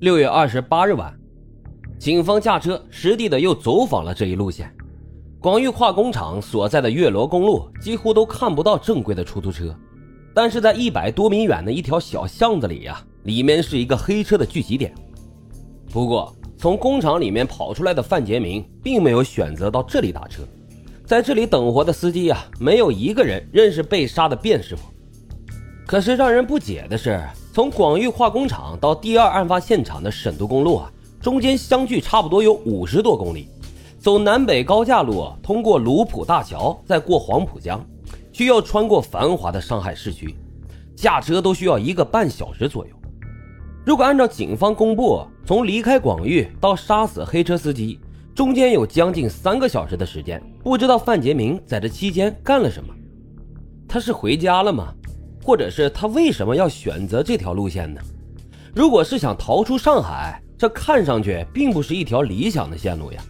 六月二十八日晚，警方驾车实地的又走访了这一路线。广域化工厂所在的月罗公路几乎都看不到正规的出租车，但是在一百多米远的一条小巷子里呀，里面是一个黑车的聚集点。不过，从工厂里面跑出来的范杰明并没有选择到这里打车，在这里等活的司机呀，没有一个人认识被杀的卞师傅。可是让人不解的是。从广域化工厂到第二案发现场的沈渡公路啊，中间相距差不多有五十多公里。走南北高架路，通过卢浦大桥，再过黄浦江，需要穿过繁华的上海市区，驾车都需要一个半小时左右。如果按照警方公布，从离开广域到杀死黑车司机，中间有将近三个小时的时间，不知道范杰明在这期间干了什么？他是回家了吗？或者是他为什么要选择这条路线呢？如果是想逃出上海，这看上去并不是一条理想的线路呀。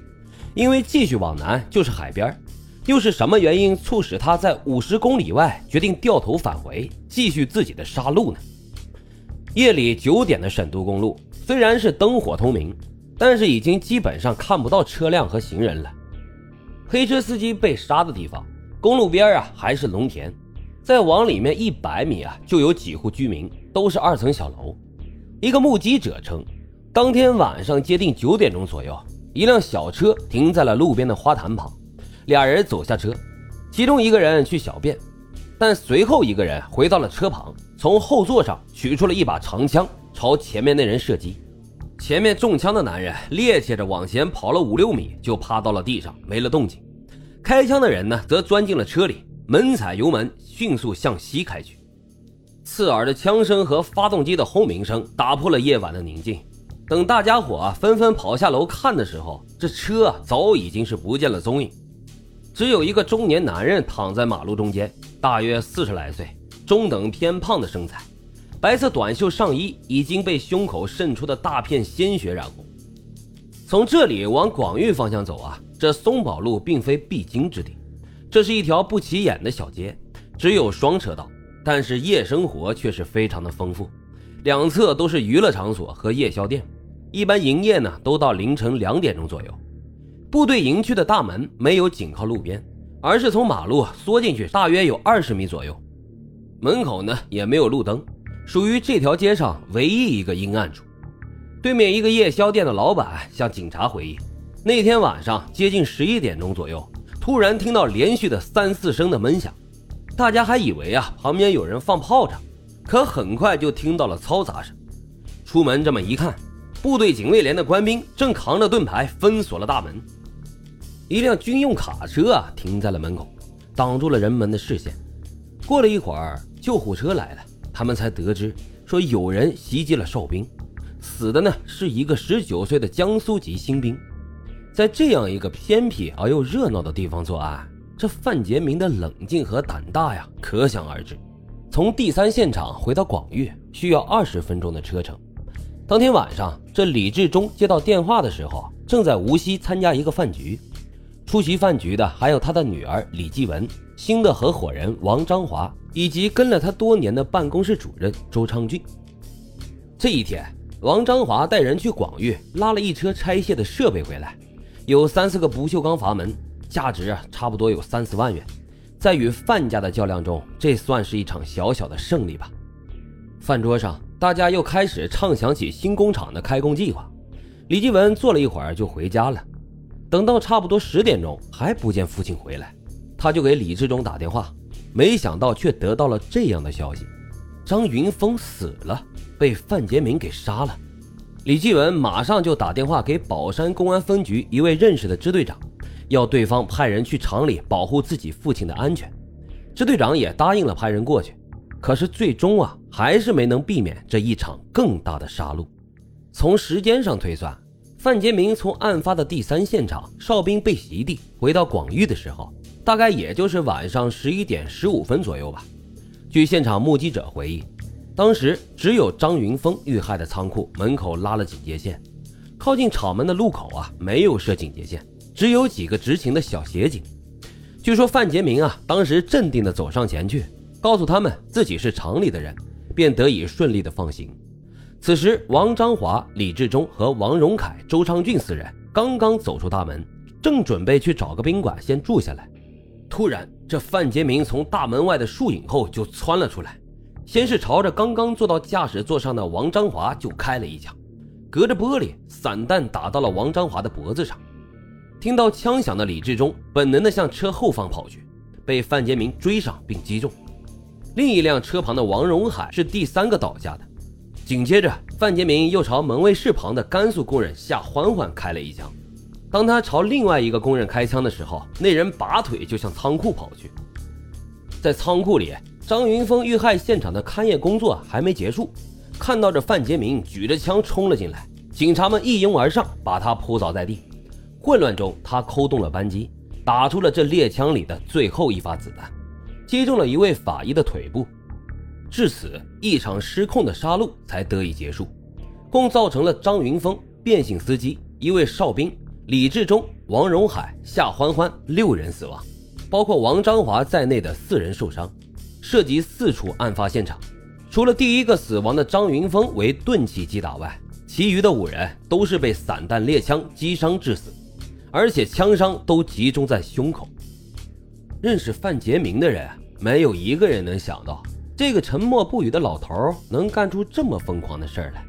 因为继续往南就是海边，又是什么原因促使他在五十公里外决定掉头返回，继续自己的杀戮呢？夜里九点的沈都公路虽然是灯火通明，但是已经基本上看不到车辆和行人了。黑车司机被杀的地方，公路边啊还是农田。再往里面一百米啊，就有几户居民，都是二层小楼。一个目击者称，当天晚上接近九点钟左右，一辆小车停在了路边的花坛旁，俩人走下车，其中一个人去小便，但随后一个人回到了车旁，从后座上取出了一把长枪，朝前面那人射击。前面中枪的男人趔趄着往前跑了五六米，就趴到了地上，没了动静。开枪的人呢，则钻进了车里。猛踩油门，迅速向西开去。刺耳的枪声和发动机的轰鸣声打破了夜晚的宁静。等大家伙啊纷纷跑下楼看的时候，这车早已经是不见了踪影。只有一个中年男人躺在马路中间，大约四十来岁，中等偏胖的身材，白色短袖上衣已经被胸口渗出的大片鲜血染红。从这里往广域方向走啊，这松宝路并非必经之地。这是一条不起眼的小街，只有双车道，但是夜生活却是非常的丰富，两侧都是娱乐场所和夜宵店，一般营业呢都到凌晨两点钟左右。部队营区的大门没有紧靠路边，而是从马路缩进去大约有二十米左右，门口呢也没有路灯，属于这条街上唯一一个阴暗处。对面一个夜宵店的老板向警察回忆，那天晚上接近十一点钟左右。突然听到连续的三四声的闷响，大家还以为啊旁边有人放炮仗，可很快就听到了嘈杂声。出门这么一看，部队警卫连的官兵正扛着盾牌封锁了大门。一辆军用卡车啊停在了门口，挡住了人们的视线。过了一会儿，救护车来了，他们才得知说有人袭击了哨兵，死的呢是一个十九岁的江苏籍新兵。在这样一个偏僻而又热闹的地方作案，这范杰明的冷静和胆大呀，可想而知。从第三现场回到广域需要二十分钟的车程。当天晚上，这李志忠接到电话的时候，正在无锡参加一个饭局。出席饭局的还有他的女儿李继文、新的合伙人王章华，以及跟了他多年的办公室主任周昌俊。这一天，王章华带人去广域拉了一车拆卸的设备回来。有三四个不锈钢阀门，价值啊差不多有三四万元，在与范家的较量中，这算是一场小小的胜利吧。饭桌上，大家又开始畅想起新工厂的开工计划。李继文坐了一会儿就回家了，等到差不多十点钟还不见父亲回来，他就给李志忠打电话，没想到却得到了这样的消息：张云峰死了，被范杰明给杀了。李继文马上就打电话给宝山公安分局一位认识的支队长，要对方派人去厂里保护自己父亲的安全。支队长也答应了派人过去，可是最终啊，还是没能避免这一场更大的杀戮。从时间上推算，范杰明从案发的第三现场哨兵被袭地回到广域的时候，大概也就是晚上十一点十五分左右吧。据现场目击者回忆。当时只有张云峰遇害的仓库门口拉了警戒线，靠近厂门的路口啊没有设警戒线，只有几个执勤的小协警。据说范杰明啊当时镇定地走上前去，告诉他们自己是厂里的人，便得以顺利的放行。此时，王章华、李志忠和王荣凯、周昌俊四人刚刚走出大门，正准备去找个宾馆先住下来。突然，这范杰明从大门外的树影后就窜了出来，先是朝着刚刚坐到驾驶座上的王章华就开了一枪，隔着玻璃，散弹打到了王章华的脖子上。听到枪响的李志忠本能的向车后方跑去，被范杰明追上并击中。另一辆车旁的王荣海是第三个倒下的。紧接着，范杰明又朝门卫室旁的甘肃工人夏欢欢开了一枪。当他朝另外一个工人开枪的时候，那人拔腿就向仓库跑去。在仓库里，张云峰遇害现场的勘验工作还没结束，看到这范杰明举着枪冲了进来，警察们一拥而上，把他扑倒在地。混乱中，他扣动了扳机，打出了这猎枪里的最后一发子弹，击中了一位法医的腿部。至此，一场失控的杀戮才得以结束，共造成了张云峰、变性司机、一位哨兵李志忠、王荣海、夏欢欢六人死亡，包括王章华在内的四人受伤，涉及四处案发现场。除了第一个死亡的张云峰为钝器击打外，其余的五人都是被散弹猎枪击伤致死。而且枪伤都集中在胸口。认识范杰明的人，没有一个人能想到，这个沉默不语的老头能干出这么疯狂的事来。